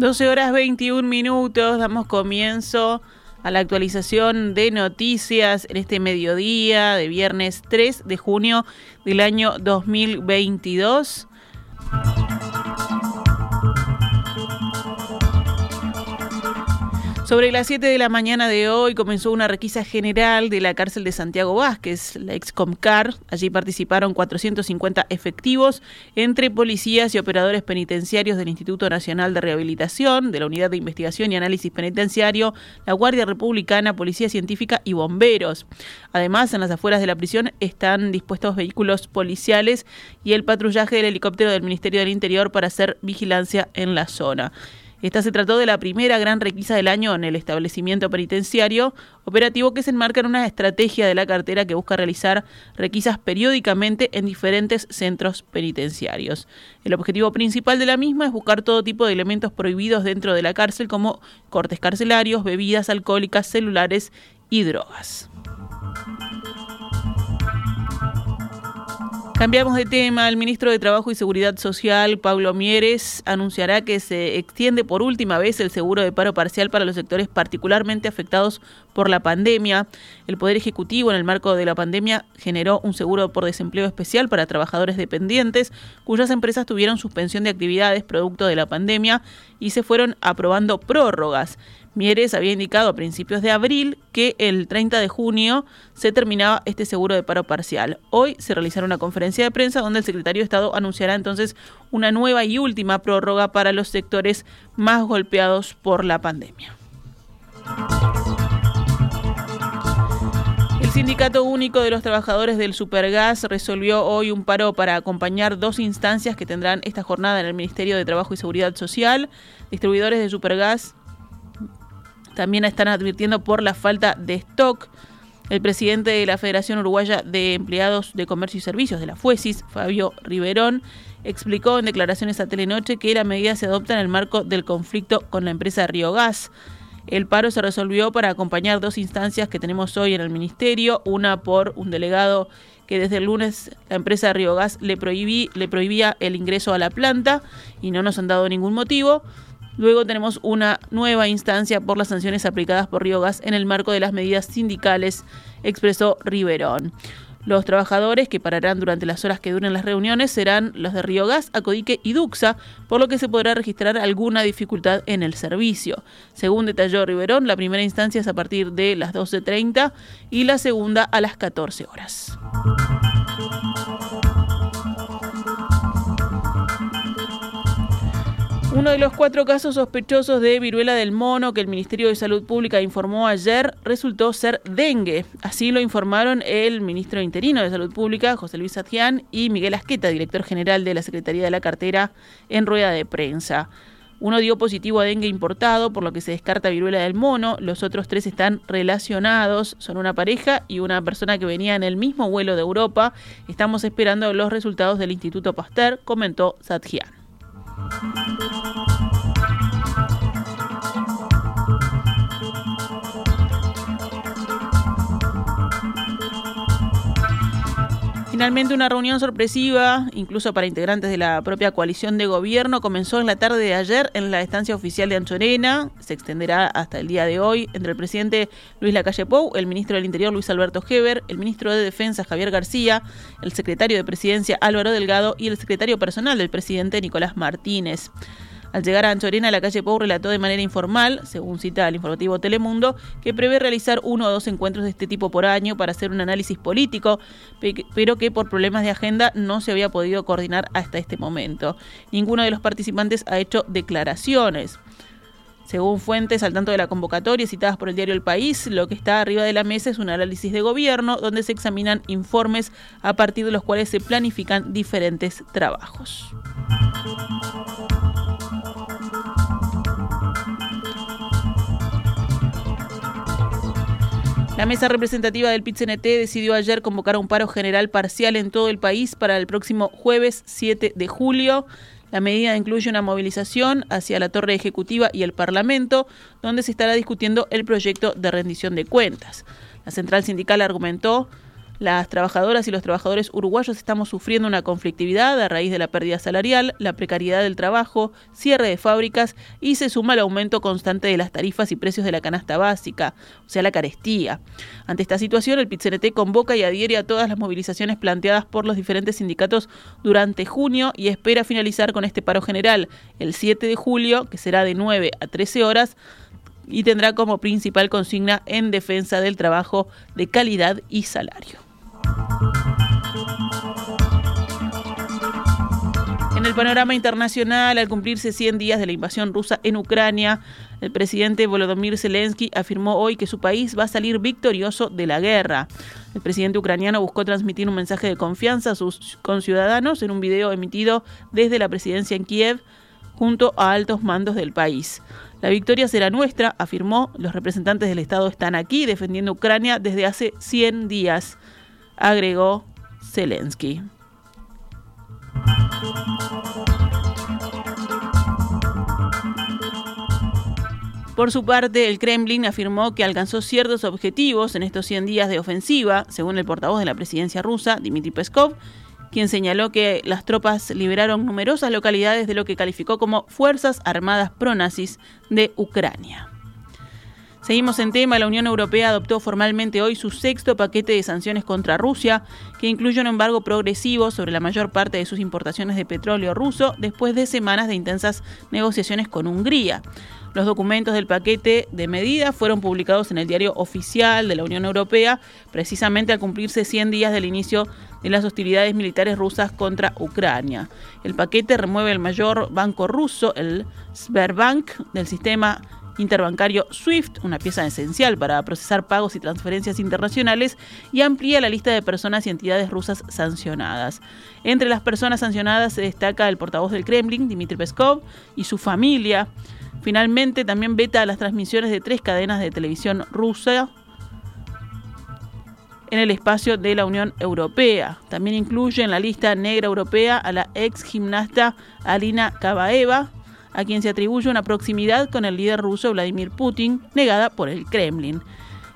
12 horas 21 minutos, damos comienzo a la actualización de noticias en este mediodía de viernes 3 de junio del año 2022. Sobre las 7 de la mañana de hoy comenzó una requisa general de la cárcel de Santiago Vázquez, la excomcar. Allí participaron 450 efectivos entre policías y operadores penitenciarios del Instituto Nacional de Rehabilitación, de la Unidad de Investigación y Análisis Penitenciario, la Guardia Republicana, Policía Científica y bomberos. Además, en las afueras de la prisión están dispuestos vehículos policiales y el patrullaje del helicóptero del Ministerio del Interior para hacer vigilancia en la zona. Esta se trató de la primera gran requisa del año en el establecimiento penitenciario, operativo que se enmarca en una estrategia de la cartera que busca realizar requisas periódicamente en diferentes centros penitenciarios. El objetivo principal de la misma es buscar todo tipo de elementos prohibidos dentro de la cárcel como cortes carcelarios, bebidas alcohólicas, celulares y drogas. Cambiamos de tema. El ministro de Trabajo y Seguridad Social, Pablo Mieres, anunciará que se extiende por última vez el seguro de paro parcial para los sectores particularmente afectados por la pandemia. El Poder Ejecutivo, en el marco de la pandemia, generó un seguro por desempleo especial para trabajadores dependientes cuyas empresas tuvieron suspensión de actividades producto de la pandemia y se fueron aprobando prórrogas. Mieres había indicado a principios de abril que el 30 de junio se terminaba este seguro de paro parcial. Hoy se realizará una conferencia de prensa donde el secretario de Estado anunciará entonces una nueva y última prórroga para los sectores más golpeados por la pandemia. El Sindicato Único de los Trabajadores del Supergas resolvió hoy un paro para acompañar dos instancias que tendrán esta jornada en el Ministerio de Trabajo y Seguridad Social. Distribuidores de Supergas también están advirtiendo por la falta de stock. El presidente de la Federación Uruguaya de Empleados de Comercio y Servicios, de la FUESIS, Fabio Riverón, explicó en declaraciones a Telenoche que la medida se adopta en el marco del conflicto con la empresa Río Gas. El paro se resolvió para acompañar dos instancias que tenemos hoy en el Ministerio, una por un delegado que desde el lunes la empresa Río Gas le, prohibí, le prohibía el ingreso a la planta y no nos han dado ningún motivo. Luego tenemos una nueva instancia por las sanciones aplicadas por Río Gas en el marco de las medidas sindicales, expresó Riverón. Los trabajadores que pararán durante las horas que duren las reuniones serán los de Río Gas, Acodique y Duxa, por lo que se podrá registrar alguna dificultad en el servicio. Según detalló Riverón, la primera instancia es a partir de las 12.30 y la segunda a las 14 horas. Uno de los cuatro casos sospechosos de viruela del mono que el Ministerio de Salud Pública informó ayer resultó ser dengue. Así lo informaron el ministro interino de Salud Pública, José Luis Adjian, y Miguel Asqueta, director general de la Secretaría de la Cartera, en rueda de prensa. Uno dio positivo a dengue importado, por lo que se descarta viruela del mono. Los otros tres están relacionados. Son una pareja y una persona que venía en el mismo vuelo de Europa. Estamos esperando los resultados del Instituto Pasteur, comentó Satjian. Thank you. Finalmente, una reunión sorpresiva, incluso para integrantes de la propia coalición de gobierno, comenzó en la tarde de ayer en la estancia oficial de Anchorena. Se extenderá hasta el día de hoy entre el presidente Luis Lacalle Pou, el ministro del Interior Luis Alberto Heber, el ministro de Defensa Javier García, el secretario de Presidencia Álvaro Delgado y el secretario personal del presidente Nicolás Martínez. Al llegar a Anchorena, la calle Pou relató de manera informal, según cita el informativo Telemundo, que prevé realizar uno o dos encuentros de este tipo por año para hacer un análisis político, pero que por problemas de agenda no se había podido coordinar hasta este momento. Ninguno de los participantes ha hecho declaraciones. Según fuentes al tanto de la convocatoria citadas por el diario El País, lo que está arriba de la mesa es un análisis de gobierno donde se examinan informes a partir de los cuales se planifican diferentes trabajos. La mesa representativa del PIT-CNT decidió ayer convocar un paro general parcial en todo el país para el próximo jueves 7 de julio. La medida incluye una movilización hacia la torre ejecutiva y el Parlamento, donde se estará discutiendo el proyecto de rendición de cuentas. La central sindical argumentó Las trabajadoras y los trabajadores uruguayos estamos sufriendo una conflictividad a raíz de la pérdida salarial, la precariedad del trabajo, cierre de fábricas y se suma el aumento constante de las tarifas y precios de la canasta básica, o sea, la carestía. Ante esta situación, el PITCNT convoca y adhiere a todas las movilizaciones planteadas por los diferentes sindicatos durante junio y espera finalizar con este paro general el 7 de julio, que será de 9 a 13 horas, y tendrá como principal consigna en defensa del trabajo de calidad y salario. En el panorama internacional, al cumplirse 100 días de la invasión rusa en Ucrania, el presidente Volodymyr Zelensky afirmó hoy que su país va a salir victorioso de la guerra. El presidente ucraniano buscó transmitir un mensaje de confianza a sus conciudadanos en un video emitido desde la presidencia en Kiev junto a altos mandos del país. La victoria será nuestra, afirmó. Los representantes del Estado están aquí defendiendo Ucrania desde hace 100 días agregó Zelensky. Por su parte, el Kremlin afirmó que alcanzó ciertos objetivos en estos 100 días de ofensiva, según el portavoz de la presidencia rusa, Dmitry Peskov, quien señaló que las tropas liberaron numerosas localidades de lo que calificó como Fuerzas Armadas Pronazis de Ucrania. Seguimos en tema, la Unión Europea adoptó formalmente hoy su sexto paquete de sanciones contra Rusia, que incluye un embargo progresivo sobre la mayor parte de sus importaciones de petróleo ruso después de semanas de intensas negociaciones con Hungría. Los documentos del paquete de medidas fueron publicados en el diario oficial de la Unión Europea, precisamente al cumplirse 100 días del inicio de las hostilidades militares rusas contra Ucrania. El paquete remueve el mayor banco ruso, el Sberbank, del sistema interbancario SWIFT, una pieza esencial para procesar pagos y transferencias internacionales, y amplía la lista de personas y entidades rusas sancionadas. Entre las personas sancionadas se destaca el portavoz del Kremlin, Dmitry Peskov, y su familia. Finalmente, también veta las transmisiones de tres cadenas de televisión rusa en el espacio de la Unión Europea. También incluye en la lista negra europea a la ex gimnasta Alina Kabaeva, a quien se atribuye una proximidad con el líder ruso Vladimir Putin, negada por el Kremlin.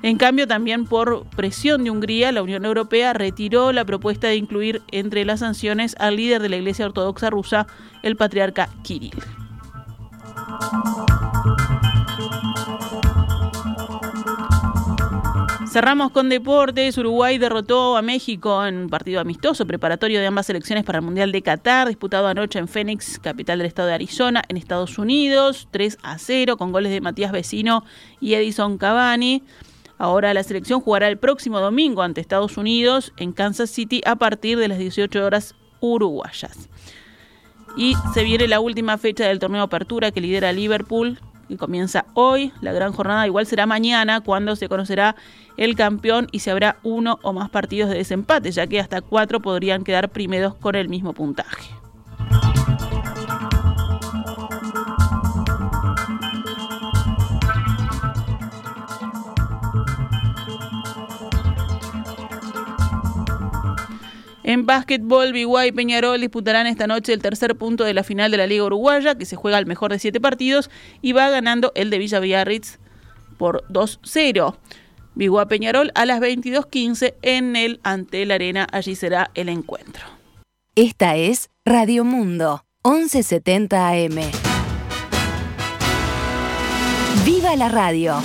En cambio, también por presión de Hungría, la Unión Europea retiró la propuesta de incluir entre las sanciones al líder de la Iglesia Ortodoxa rusa, el patriarca Kirill. Cerramos con deportes. Uruguay derrotó a México en un partido amistoso preparatorio de ambas selecciones para el Mundial de Qatar, disputado anoche en Phoenix, capital del estado de Arizona, en Estados Unidos, 3 a 0, con goles de Matías Vecino y Edison Cavani. Ahora la selección jugará el próximo domingo ante Estados Unidos en Kansas City a partir de las 18 horas uruguayas. Y se viene la última fecha del torneo Apertura que lidera Liverpool que comienza hoy. La gran jornada igual será mañana cuando se conocerá el campeón y se habrá uno o más partidos de desempate, ya que hasta cuatro podrían quedar primeros con el mismo puntaje. En básquetbol, Biguay y Peñarol disputarán esta noche el tercer punto de la final de la Liga Uruguaya, que se juega al mejor de siete partidos, y va ganando el de Villa Villarritz por 2-0. Biguá Peñarol a las 22.15 en el Antel Arena. Allí será el encuentro. Esta es Radio Mundo, 1170 AM. ¡Viva la radio!